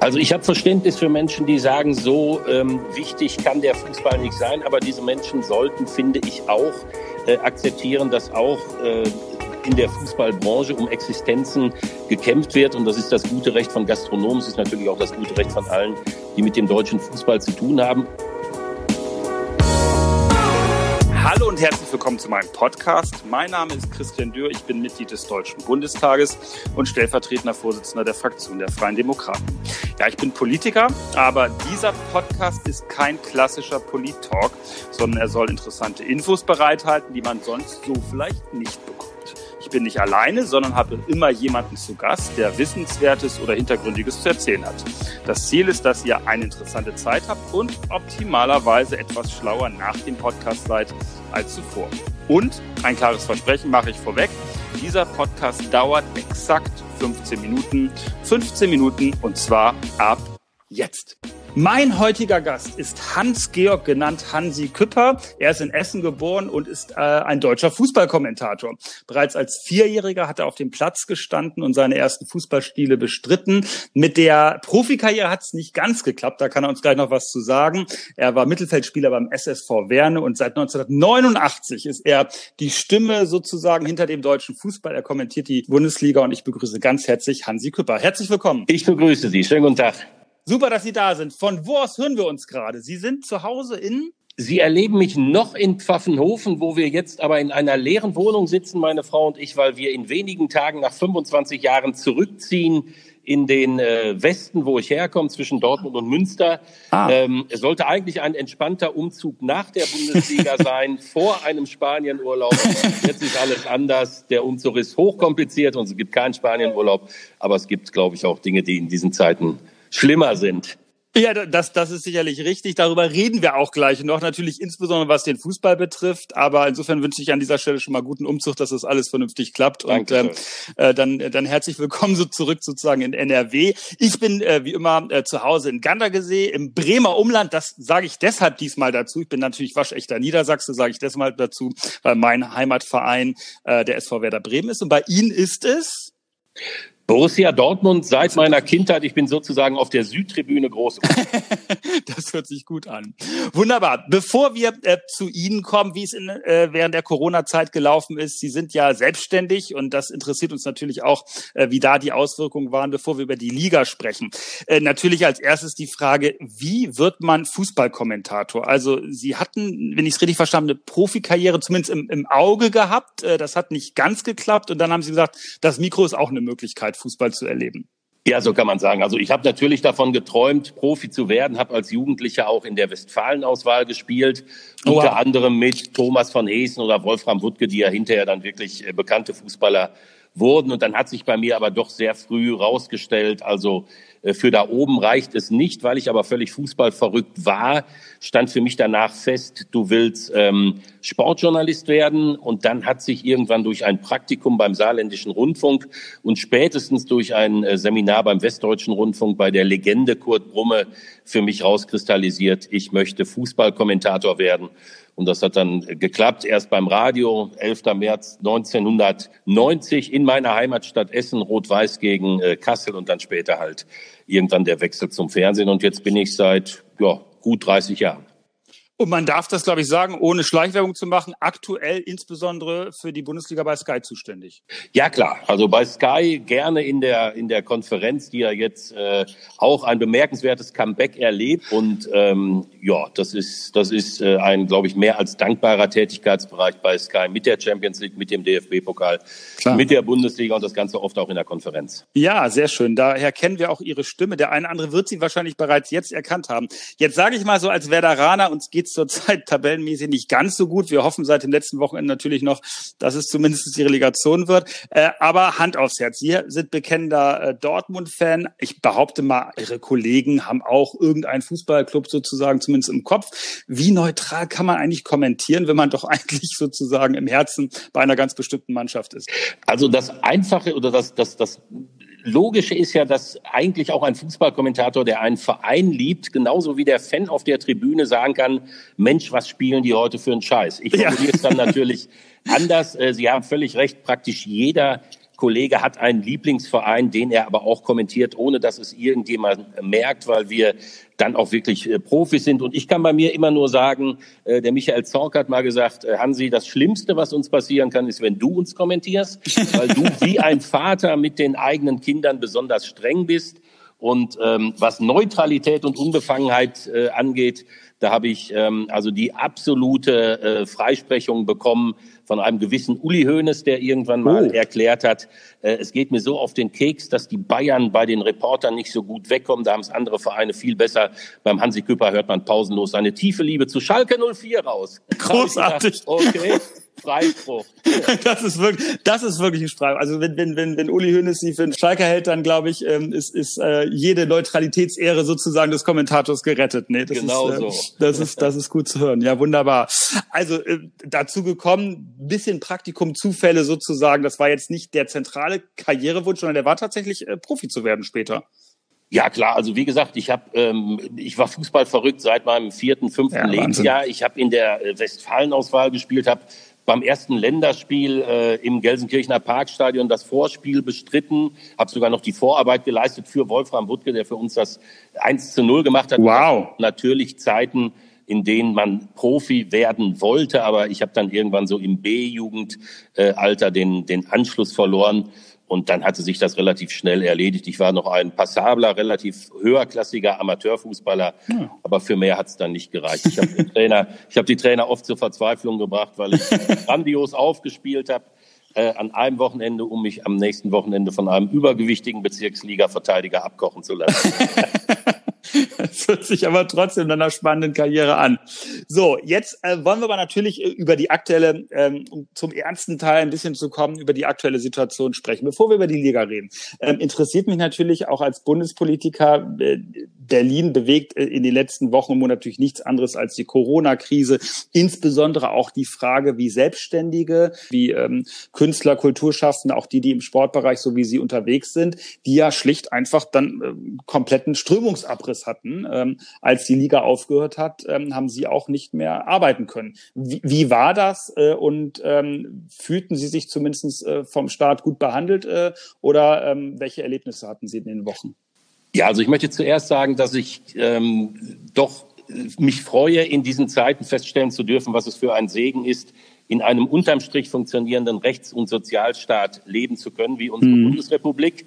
Also ich habe Verständnis für Menschen, die sagen, so ähm, wichtig kann der Fußball nicht sein, aber diese Menschen sollten, finde ich, auch äh, akzeptieren, dass auch äh, in der Fußballbranche um Existenzen gekämpft wird. Und das ist das gute Recht von Gastronomen, es ist natürlich auch das gute Recht von allen, die mit dem deutschen Fußball zu tun haben. Hallo und herzlich willkommen zu meinem Podcast. Mein Name ist Christian Dürr, ich bin Mitglied des Deutschen Bundestages und stellvertretender Vorsitzender der Fraktion der Freien Demokraten. Ja, ich bin Politiker, aber dieser Podcast ist kein klassischer Polit-Talk, sondern er soll interessante Infos bereithalten, die man sonst so vielleicht nicht bekommt. Ich bin nicht alleine, sondern habe immer jemanden zu Gast, der Wissenswertes oder Hintergründiges zu erzählen hat. Das Ziel ist, dass ihr eine interessante Zeit habt und optimalerweise etwas schlauer nach dem Podcast seid als zuvor. Und ein klares Versprechen mache ich vorweg. Dieser Podcast dauert exakt 15 Minuten. 15 Minuten und zwar ab jetzt. Mein heutiger Gast ist Hans-Georg, genannt Hansi Küpper. Er ist in Essen geboren und ist äh, ein deutscher Fußballkommentator. Bereits als Vierjähriger hat er auf dem Platz gestanden und seine ersten Fußballspiele bestritten. Mit der Profikarriere hat es nicht ganz geklappt, da kann er uns gleich noch was zu sagen. Er war Mittelfeldspieler beim SSV Werne und seit 1989 ist er die Stimme sozusagen hinter dem deutschen Fußball. Er kommentiert die Bundesliga und ich begrüße ganz herzlich Hansi Küpper. Herzlich willkommen. Ich begrüße Sie. Schönen guten Tag. Super, dass Sie da sind. Von wo aus hören wir uns gerade? Sie sind zu Hause in? Sie erleben mich noch in Pfaffenhofen, wo wir jetzt aber in einer leeren Wohnung sitzen, meine Frau und ich, weil wir in wenigen Tagen nach 25 Jahren zurückziehen in den äh, Westen, wo ich herkomme, zwischen Dortmund und Münster. Ah. Ähm, es sollte eigentlich ein entspannter Umzug nach der Bundesliga sein, vor einem Spanienurlaub. Jetzt ist alles anders. Der Umzug ist hochkompliziert und es gibt keinen Spanienurlaub. Aber es gibt, glaube ich, auch Dinge, die in diesen Zeiten schlimmer sind. Ja, das, das ist sicherlich richtig. Darüber reden wir auch gleich noch. Natürlich insbesondere was den Fußball betrifft. Aber insofern wünsche ich an dieser Stelle schon mal guten Umzug, dass das alles vernünftig klappt. Danke und ähm, äh, dann, dann herzlich willkommen so zurück sozusagen in NRW. Ich bin äh, wie immer äh, zu Hause in Gandergesee im Bremer Umland. Das sage ich deshalb diesmal dazu. Ich bin natürlich waschechter Niedersachse, sage ich deshalb dazu, weil mein Heimatverein äh, der SV Werder Bremen ist. Und bei Ihnen ist es? Borussia Dortmund seit meiner Kindheit. Ich bin sozusagen auf der Südtribüne groß. das hört sich gut an. Wunderbar. Bevor wir äh, zu Ihnen kommen, wie es in, äh, während der Corona-Zeit gelaufen ist, Sie sind ja selbstständig und das interessiert uns natürlich auch, äh, wie da die Auswirkungen waren, bevor wir über die Liga sprechen. Äh, natürlich als erstes die Frage, wie wird man Fußballkommentator? Also Sie hatten, wenn ich es richtig verstanden habe, eine Profikarriere zumindest im, im Auge gehabt. Äh, das hat nicht ganz geklappt und dann haben Sie gesagt, das Mikro ist auch eine Möglichkeit. Fußball zu erleben. Ja, so kann man sagen. Also ich habe natürlich davon geträumt, Profi zu werden, habe als Jugendlicher auch in der Westfalen-Auswahl gespielt, oh, unter wow. anderem mit Thomas von Heesen oder Wolfram Wuttke, die ja hinterher dann wirklich äh, bekannte Fußballer wurden. Und dann hat sich bei mir aber doch sehr früh rausgestellt, also äh, für da oben reicht es nicht, weil ich aber völlig fußballverrückt war, stand für mich danach fest, du willst ähm, Sportjournalist werden. Und dann hat sich irgendwann durch ein Praktikum beim Saarländischen Rundfunk und spätestens durch ein äh, Seminar beim Westdeutschen Rundfunk bei der Legende Kurt Brumme für mich rauskristallisiert, ich möchte Fußballkommentator werden. Und das hat dann geklappt, erst beim Radio, 11. März 1990 in meiner Heimatstadt Essen, Rot-Weiß gegen äh, Kassel und dann später halt irgendwann der Wechsel zum Fernsehen. Und jetzt bin ich seit ja, gut 30 Jahren. Und man darf das, glaube ich, sagen, ohne Schleichwerbung zu machen, aktuell insbesondere für die Bundesliga bei Sky zuständig. Ja, klar. Also bei Sky gerne in der, in der Konferenz, die ja jetzt äh, auch ein bemerkenswertes Comeback erlebt. Und ähm, ja, das ist, das ist äh, ein, glaube ich, mehr als dankbarer Tätigkeitsbereich bei Sky mit der Champions League, mit dem DFB-Pokal, mit der Bundesliga und das Ganze oft auch in der Konferenz. Ja, sehr schön. Daher kennen wir auch Ihre Stimme. Der eine andere wird Sie wahrscheinlich bereits jetzt erkannt haben. Jetzt sage ich mal so als Werderaner, uns geht zurzeit tabellenmäßig nicht ganz so gut. Wir hoffen seit dem letzten Wochenende natürlich noch, dass es zumindest die Relegation wird. Äh, aber Hand aufs Herz. Sie sind bekennender äh, Dortmund-Fan. Ich behaupte mal, Ihre Kollegen haben auch irgendeinen Fußballclub sozusagen zumindest im Kopf. Wie neutral kann man eigentlich kommentieren, wenn man doch eigentlich sozusagen im Herzen bei einer ganz bestimmten Mannschaft ist? Also das Einfache oder das, das, das Logische ist ja, dass eigentlich auch ein Fußballkommentator, der einen Verein liebt, genauso wie der Fan auf der Tribüne sagen kann, Mensch, was spielen die heute für einen Scheiß? Ich formuliere ja. es dann natürlich anders. Äh, Sie haben völlig recht, praktisch jeder Kollege hat einen Lieblingsverein, den er aber auch kommentiert, ohne dass es irgendjemand merkt, weil wir dann auch wirklich äh, Profis sind. Und ich kann bei mir immer nur sagen, äh, der Michael Zorc hat mal gesagt, äh, Hansi, das Schlimmste, was uns passieren kann, ist, wenn du uns kommentierst, weil du wie ein Vater mit den eigenen Kindern besonders streng bist. Und ähm, was Neutralität und Unbefangenheit äh, angeht, da habe ich ähm, also die absolute äh, Freisprechung bekommen von einem gewissen Uli Hoeneß, der irgendwann mal oh. erklärt hat, äh, es geht mir so auf den Keks, dass die Bayern bei den Reportern nicht so gut wegkommen. Da haben es andere Vereine viel besser. Beim Hansi Küpper hört man pausenlos seine tiefe Liebe zu Schalke 04 raus. Großartig. Gedacht, okay. Freispruch. das ist wirklich, das ist wirklich ein Freispruch. Also wenn, wenn, wenn, wenn Uli Hoeneß sie für einen Schalker hält, dann glaube ich, ähm, ist, ist äh, jede Neutralitätsehre sozusagen des Kommentators gerettet. Nee, das genau ist, äh, so. Das ist, das ist gut zu hören. Ja, wunderbar. Also äh, dazu gekommen, bisschen Praktikum, Zufälle sozusagen. Das war jetzt nicht der zentrale Karrierewunsch, sondern der war tatsächlich äh, Profi zu werden später. Ja klar, also wie gesagt, ich habe, ähm, ich war Fußball verrückt seit meinem vierten, fünften ja, Lebensjahr. Ich habe in der äh, Westfalenauswahl gespielt, habe beim ersten Länderspiel äh, im Gelsenkirchener Parkstadion das Vorspiel bestritten, habe sogar noch die Vorarbeit geleistet für Wolfram Wuttke, der für uns das 1 zu 0 gemacht hat. Wow. Natürlich Zeiten, in denen man Profi werden wollte, aber ich habe dann irgendwann so im B-Jugendalter den, den Anschluss verloren und dann hatte sich das relativ schnell erledigt. Ich war noch ein passabler, relativ höherklassiger Amateurfußballer, ja. aber für mehr hat es dann nicht gereicht. Ich habe die Trainer, ich habe die Trainer oft zur Verzweiflung gebracht, weil ich grandios aufgespielt habe äh, an einem Wochenende, um mich am nächsten Wochenende von einem übergewichtigen Bezirksliga-Verteidiger abkochen zu lassen. Das hört sich aber trotzdem nach einer spannenden Karriere an. So, jetzt äh, wollen wir aber natürlich äh, über die aktuelle, ähm, um zum ernsten Teil ein bisschen zu kommen, über die aktuelle Situation sprechen. Bevor wir über die Liga reden, ähm, interessiert mich natürlich auch als Bundespolitiker, äh, Berlin bewegt äh, in den letzten Wochen und Monaten natürlich nichts anderes als die Corona-Krise, insbesondere auch die Frage, wie Selbstständige, wie ähm, Künstler, Kulturschaffende, auch die, die im Sportbereich, so wie sie unterwegs sind, die ja schlicht einfach dann äh, kompletten Strömungsabriss hatten. Ähm, als die Liga aufgehört hat, ähm, haben sie auch nicht mehr arbeiten können. Wie, wie war das äh, und ähm, fühlten Sie sich zumindest äh, vom Staat gut behandelt äh, oder ähm, welche Erlebnisse hatten Sie in den Wochen? Ja, also ich möchte zuerst sagen, dass ich ähm, doch mich freue, in diesen Zeiten feststellen zu dürfen, was es für ein Segen ist, in einem unterm Strich funktionierenden Rechts- und Sozialstaat leben zu können, wie unsere mhm. Bundesrepublik.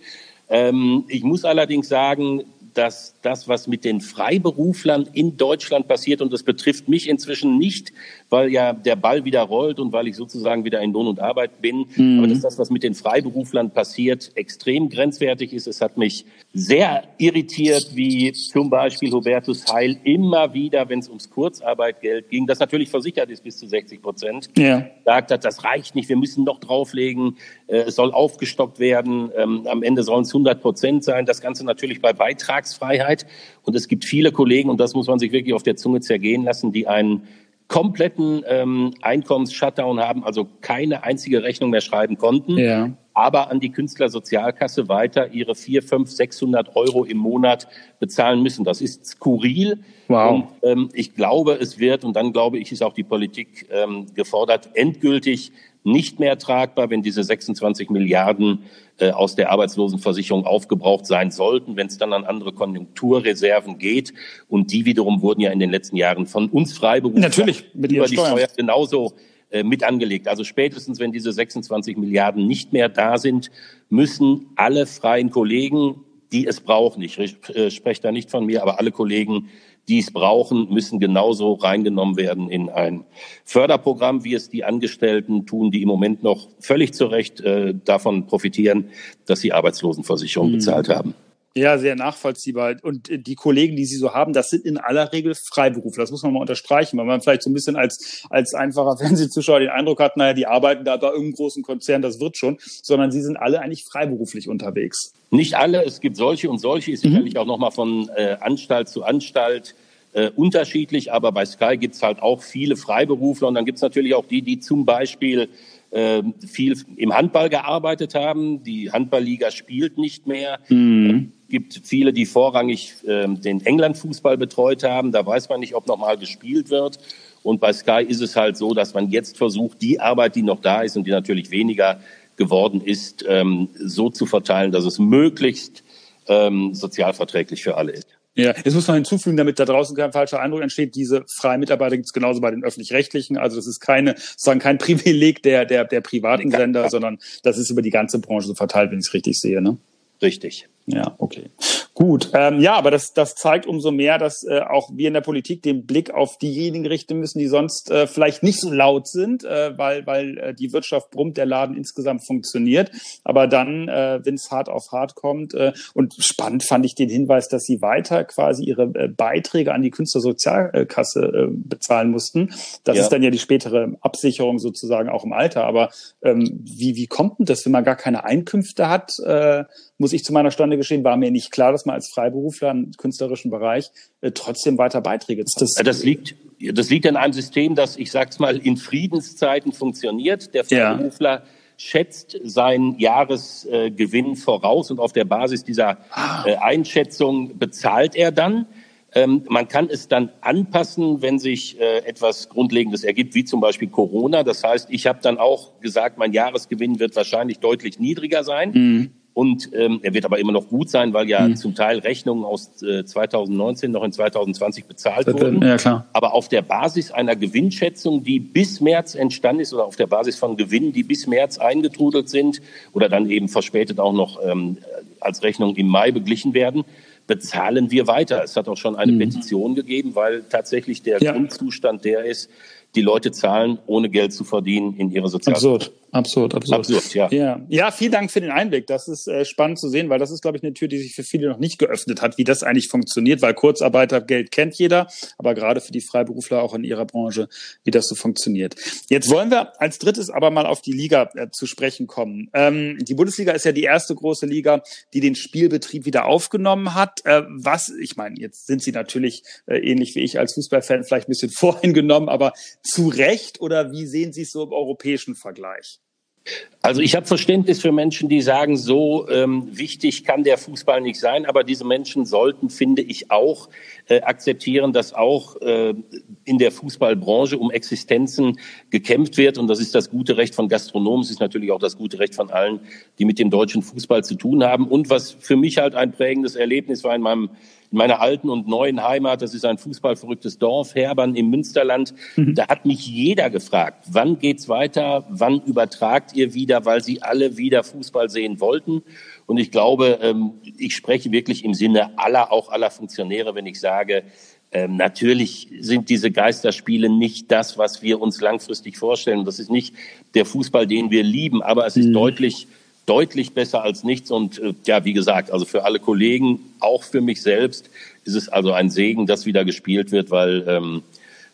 Ähm, ich muss allerdings sagen, dass das, was mit den Freiberuflern in Deutschland passiert, und das betrifft mich inzwischen nicht, weil ja der Ball wieder rollt und weil ich sozusagen wieder in Lohn und Arbeit bin, mhm. aber dass das, was mit den Freiberuflern passiert, extrem grenzwertig ist. Es hat mich sehr irritiert, wie zum Beispiel Hubertus Heil immer wieder, wenn es ums Kurzarbeitgeld ging, das natürlich versichert ist bis zu 60 Prozent, ja. sagt hat, das reicht nicht, wir müssen noch drauflegen, äh, es soll aufgestockt werden, ähm, am Ende sollen es 100 Prozent sein, das Ganze natürlich bei Beitragsfreiheit. Und es gibt viele Kollegen, und das muss man sich wirklich auf der Zunge zergehen lassen, die einen kompletten ähm, Einkommens-Shutdown haben, also keine einzige Rechnung mehr schreiben konnten, ja. Aber an die Künstlersozialkasse weiter ihre vier, fünf, 600 Euro im Monat bezahlen müssen. Das ist skurril. Wow. Und ähm, ich glaube, es wird, und dann glaube ich, ist auch die Politik ähm, gefordert, endgültig nicht mehr tragbar, wenn diese 26 Milliarden äh, aus der Arbeitslosenversicherung aufgebraucht sein sollten, wenn es dann an andere Konjunkturreserven geht. Und die wiederum wurden ja in den letzten Jahren von uns Freiberuflern Natürlich, mit über die Steuer genauso äh, mit angelegt. Also spätestens, wenn diese 26 Milliarden nicht mehr da sind, müssen alle freien Kollegen, die es brauchen, ich äh, spreche da nicht von mir, aber alle Kollegen, die es brauchen, müssen genauso reingenommen werden in ein Förderprogramm, wie es die Angestellten tun, die im Moment noch völlig zu Recht äh, davon profitieren, dass sie Arbeitslosenversicherung mhm. bezahlt haben. Ja, sehr nachvollziehbar. Und die Kollegen, die Sie so haben, das sind in aller Regel Freiberufler. Das muss man mal unterstreichen, weil man vielleicht so ein bisschen als, als einfacher Fernsehzuschauer den Eindruck hat, naja, die arbeiten da bei irgendeinem großen Konzern, das wird schon, sondern sie sind alle eigentlich freiberuflich unterwegs. Nicht alle, es gibt solche und solche, ist mhm. sicherlich auch nochmal von äh, Anstalt zu Anstalt äh, unterschiedlich, aber bei Sky gibt's halt auch viele Freiberufler und dann gibt's natürlich auch die, die zum Beispiel äh, viel im Handball gearbeitet haben. Die Handballliga spielt nicht mehr. Mhm gibt viele, die vorrangig äh, den England-Fußball betreut haben. Da weiß man nicht, ob nochmal gespielt wird. Und bei Sky ist es halt so, dass man jetzt versucht, die Arbeit, die noch da ist und die natürlich weniger geworden ist, ähm, so zu verteilen, dass es möglichst ähm, sozialverträglich für alle ist. Ja, jetzt muss man hinzufügen, damit da draußen kein falscher Eindruck entsteht, diese freien Mitarbeiter gibt es genauso bei den öffentlich-rechtlichen. Also das ist keine, sozusagen kein Privileg der, der, der privaten Sender, sondern das ist über die ganze Branche so verteilt, wenn ich es richtig sehe. Ne? Richtig. Ja, okay. Gut. Ähm, ja, aber das, das zeigt umso mehr, dass äh, auch wir in der Politik den Blick auf diejenigen richten müssen, die sonst äh, vielleicht nicht so laut sind, äh, weil, weil äh, die Wirtschaft brummt, der Laden insgesamt funktioniert. Aber dann, äh, wenn es hart auf hart kommt, äh, und spannend fand ich den Hinweis, dass sie weiter quasi ihre äh, Beiträge an die Künstlersozialkasse äh, bezahlen mussten. Das ja. ist dann ja die spätere Absicherung sozusagen auch im Alter. Aber ähm, wie, wie kommt denn das, wenn man gar keine Einkünfte hat? Äh, muss ich zu meiner Stunde gestehen, war mir nicht klar, dass man als Freiberufler im künstlerischen Bereich äh, trotzdem weiter Beiträge zahlt. Das, das liegt, das liegt an einem System, das, ich sag's mal, in Friedenszeiten funktioniert. Der Freiberufler ja. schätzt seinen Jahresgewinn voraus und auf der Basis dieser ah. äh, Einschätzung bezahlt er dann. Ähm, man kann es dann anpassen, wenn sich äh, etwas Grundlegendes ergibt, wie zum Beispiel Corona. Das heißt, ich habe dann auch gesagt, mein Jahresgewinn wird wahrscheinlich deutlich niedriger sein. Mhm. Und ähm, er wird aber immer noch gut sein, weil ja mhm. zum Teil Rechnungen aus äh, 2019 noch in 2020 bezahlt das wurden. Ja, klar. Aber auf der Basis einer Gewinnschätzung, die bis März entstanden ist, oder auf der Basis von Gewinnen, die bis März eingetrudelt sind oder dann eben verspätet auch noch ähm, als Rechnung im Mai beglichen werden, bezahlen wir weiter. Es hat auch schon eine mhm. Petition gegeben, weil tatsächlich der ja. Grundzustand der ist, die Leute zahlen, ohne Geld zu verdienen, in ihre Sozialversicherung. Absurd, absurd, absurd. Absurd, ja. ja. Ja, vielen Dank für den Einblick. Das ist äh, spannend zu sehen, weil das ist, glaube ich, eine Tür, die sich für viele noch nicht geöffnet hat, wie das eigentlich funktioniert, weil Kurzarbeitergeld kennt jeder, aber gerade für die Freiberufler auch in ihrer Branche, wie das so funktioniert. Jetzt wollen wir als drittes aber mal auf die Liga äh, zu sprechen kommen. Ähm, die Bundesliga ist ja die erste große Liga, die den Spielbetrieb wieder aufgenommen hat. Äh, was, ich meine, jetzt sind sie natürlich äh, ähnlich wie ich als Fußballfan vielleicht ein bisschen voreingenommen, aber zu Recht oder wie sehen Sie es so im europäischen Vergleich? Also ich habe Verständnis für Menschen, die sagen, so ähm, wichtig kann der Fußball nicht sein, aber diese Menschen sollten, finde ich, auch äh, akzeptieren, dass auch äh, in der Fußballbranche um Existenzen gekämpft wird. Und das ist das gute Recht von Gastronomen, es ist natürlich auch das gute Recht von allen, die mit dem deutschen Fußball zu tun haben. Und was für mich halt ein prägendes Erlebnis war in meinem in meiner alten und neuen Heimat, das ist ein fußballverrücktes Dorf, Herbern im Münsterland, mhm. da hat mich jeder gefragt, wann geht's weiter, wann übertragt ihr wieder, weil sie alle wieder Fußball sehen wollten. Und ich glaube, ähm, ich spreche wirklich im Sinne aller, auch aller Funktionäre, wenn ich sage, ähm, natürlich sind diese Geisterspiele nicht das, was wir uns langfristig vorstellen. Das ist nicht der Fußball, den wir lieben, aber es ist mhm. deutlich deutlich besser als nichts. Und äh, ja, wie gesagt, also für alle Kollegen, auch für mich selbst, ist es also ein Segen, dass wieder gespielt wird, weil ähm,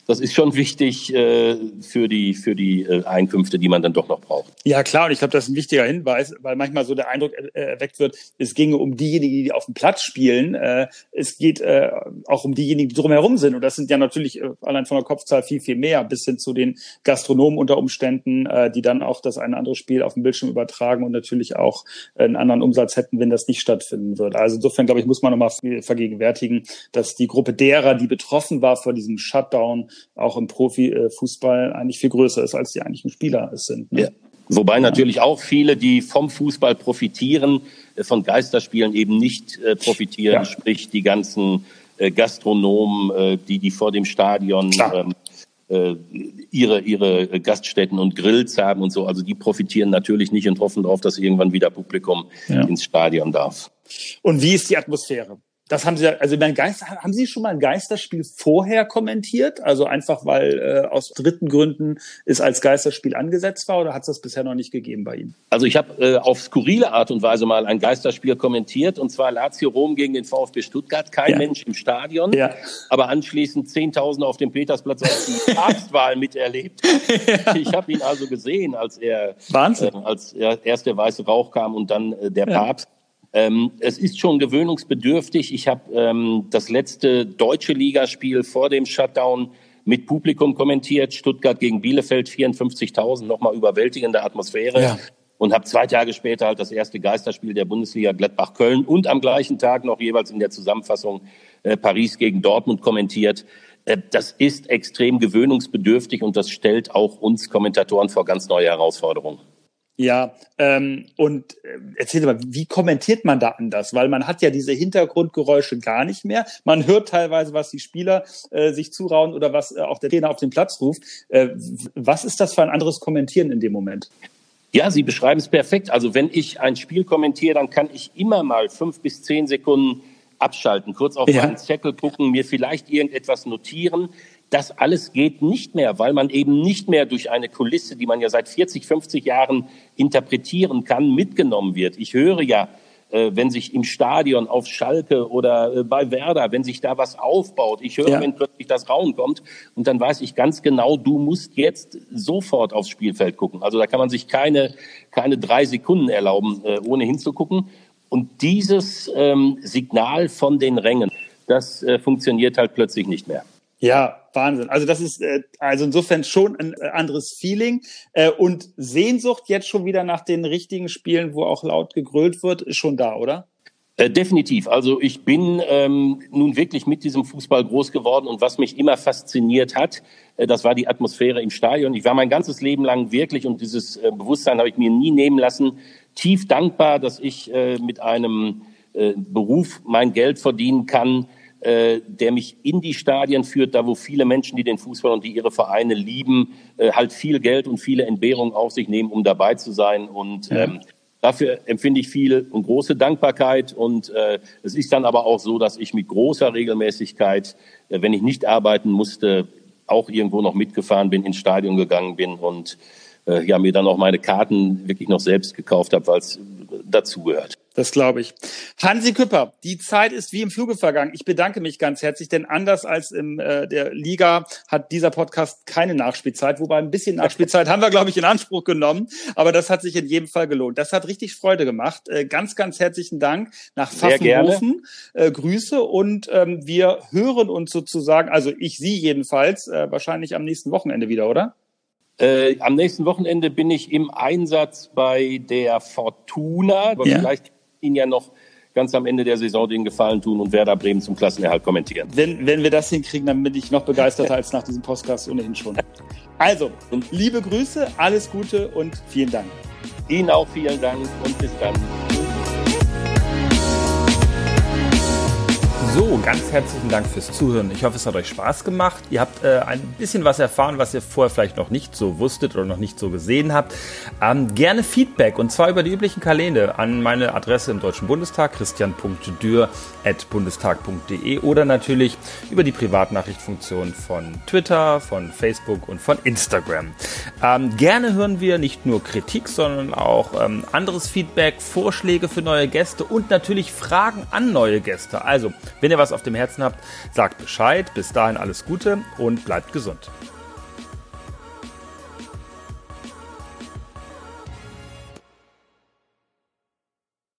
das ist schon wichtig äh, für die, für die äh, Einkünfte, die man dann doch noch braucht. Ja, klar. Und ich glaube, das ist ein wichtiger Hinweis, weil manchmal so der Eindruck äh, erweckt wird, es ginge um diejenigen, die auf dem Platz spielen. Äh, es geht äh, auch um diejenigen, die drumherum sind. Und das sind ja natürlich äh, allein von der Kopfzahl viel, viel mehr, bis hin zu den Gastronomen unter Umständen, äh, die dann auch das eine andere Spiel auf dem Bildschirm übertragen und natürlich auch einen anderen Umsatz hätten, wenn das nicht stattfinden würde. Also insofern, glaube ich, muss man nochmal vergegenwärtigen, dass die Gruppe derer, die betroffen war vor diesem Shutdown, auch im Profifußball eigentlich viel größer ist, als die eigentlichen Spieler es sind. Ne? Ja. Wobei natürlich auch viele, die vom Fußball profitieren, äh, von Geisterspielen eben nicht äh, profitieren, ja. sprich die ganzen äh, Gastronomen, die, die vor dem Stadion ähm, ihre, ihre Gaststätten und Grills haben und so. Also die profitieren natürlich nicht und hoffen darauf, dass irgendwann wieder Publikum ja. ins Stadion darf. Und wie ist die Atmosphäre? Das haben Sie, also mein Geist, haben Sie schon mal ein Geisterspiel vorher kommentiert? Also einfach, weil äh, aus dritten Gründen es als Geisterspiel angesetzt war oder hat es das bisher noch nicht gegeben bei Ihnen? Also ich habe äh, auf skurrile Art und Weise mal ein Geisterspiel kommentiert und zwar Lazio Rom gegen den VfB Stuttgart. Kein ja. Mensch im Stadion, ja. aber anschließend Zehntausende auf dem Petersplatz als die Papstwahl miterlebt. ja. Ich habe ihn also gesehen, als er, Wahnsinn. Äh, als er, erst der weiße Rauch kam und dann äh, der Papst. Ähm, es ist schon gewöhnungsbedürftig. Ich habe ähm, das letzte deutsche Ligaspiel vor dem Shutdown mit Publikum kommentiert. Stuttgart gegen Bielefeld, 54.000, nochmal überwältigende Atmosphäre. Ja. Und habe zwei Tage später halt das erste Geisterspiel der Bundesliga Gladbach-Köln und am gleichen Tag noch jeweils in der Zusammenfassung äh, Paris gegen Dortmund kommentiert. Äh, das ist extrem gewöhnungsbedürftig und das stellt auch uns Kommentatoren vor ganz neue Herausforderungen. Ja, ähm, und äh, erzähl mal, wie kommentiert man da anders? Weil man hat ja diese Hintergrundgeräusche gar nicht mehr. Man hört teilweise, was die Spieler äh, sich zurauen oder was äh, auch der Trainer auf den Platz ruft. Äh, was ist das für ein anderes Kommentieren in dem Moment? Ja, Sie beschreiben es perfekt. Also wenn ich ein Spiel kommentiere, dann kann ich immer mal fünf bis zehn Sekunden abschalten, kurz auf ja. meinen Zettel gucken, mir vielleicht irgendetwas notieren. Das alles geht nicht mehr, weil man eben nicht mehr durch eine Kulisse, die man ja seit 40, 50 Jahren interpretieren kann, mitgenommen wird. Ich höre ja, äh, wenn sich im Stadion auf Schalke oder äh, bei Werder, wenn sich da was aufbaut, ich höre, ja. wenn plötzlich das Raum kommt und dann weiß ich ganz genau, du musst jetzt sofort aufs Spielfeld gucken. Also da kann man sich keine, keine drei Sekunden erlauben, äh, ohne hinzugucken. Und dieses ähm, Signal von den Rängen, das äh, funktioniert halt plötzlich nicht mehr. Ja, Wahnsinn. Also das ist äh, also insofern schon ein äh, anderes Feeling äh, und Sehnsucht jetzt schon wieder nach den richtigen Spielen, wo auch laut gegrölt wird, ist schon da, oder? Äh, definitiv. Also ich bin ähm, nun wirklich mit diesem Fußball groß geworden und was mich immer fasziniert hat, äh, das war die Atmosphäre im Stadion. Ich war mein ganzes Leben lang wirklich und dieses äh, Bewusstsein habe ich mir nie nehmen lassen, tief dankbar, dass ich äh, mit einem äh, Beruf mein Geld verdienen kann, äh, der mich in die Stadien führt, da wo viele Menschen, die den Fußball und die ihre Vereine lieben, äh, halt viel Geld und viele Entbehrungen auf sich nehmen, um dabei zu sein. Und ähm, dafür empfinde ich viel und große Dankbarkeit. Und äh, es ist dann aber auch so, dass ich mit großer Regelmäßigkeit, äh, wenn ich nicht arbeiten musste, auch irgendwo noch mitgefahren bin, ins Stadion gegangen bin und äh, ja mir dann auch meine Karten wirklich noch selbst gekauft habe, weil es dazugehört. Das glaube ich. Hansi Küpper, die Zeit ist wie im Fluge vergangen. Ich bedanke mich ganz herzlich, denn anders als in äh, der Liga hat dieser Podcast keine Nachspielzeit, wobei ein bisschen Nachspielzeit haben wir, glaube ich, in Anspruch genommen. Aber das hat sich in jedem Fall gelohnt. Das hat richtig Freude gemacht. Äh, ganz, ganz herzlichen Dank nach Pfaffenhofen. Äh, Grüße und ähm, wir hören uns sozusagen, also ich Sie jedenfalls, äh, wahrscheinlich am nächsten Wochenende wieder, oder? Äh, am nächsten Wochenende bin ich im Einsatz bei der Fortuna. Aber ja. vielleicht Ihnen ja noch ganz am Ende der Saison den Gefallen tun und Werder Bremen zum Klassenerhalt kommentieren. Wenn, wenn wir das hinkriegen, dann bin ich noch begeisterter als nach diesem Podcast ohnehin schon. Also, liebe Grüße, alles Gute und vielen Dank. Ihnen auch vielen Dank und bis dann. So, ganz herzlichen Dank fürs Zuhören. Ich hoffe, es hat euch Spaß gemacht. Ihr habt äh, ein bisschen was erfahren, was ihr vorher vielleicht noch nicht so wusstet oder noch nicht so gesehen habt. Ähm, gerne Feedback und zwar über die üblichen Kanäle an meine Adresse im Deutschen Bundestag, christian.dürr.bundestag.de oder natürlich über die Privatnachrichtfunktion von Twitter, von Facebook und von Instagram. Ähm, gerne hören wir nicht nur Kritik, sondern auch ähm, anderes Feedback, Vorschläge für neue Gäste und natürlich Fragen an neue Gäste. Also, wenn ihr was auf dem Herzen habt, sagt Bescheid. Bis dahin alles Gute und bleibt gesund.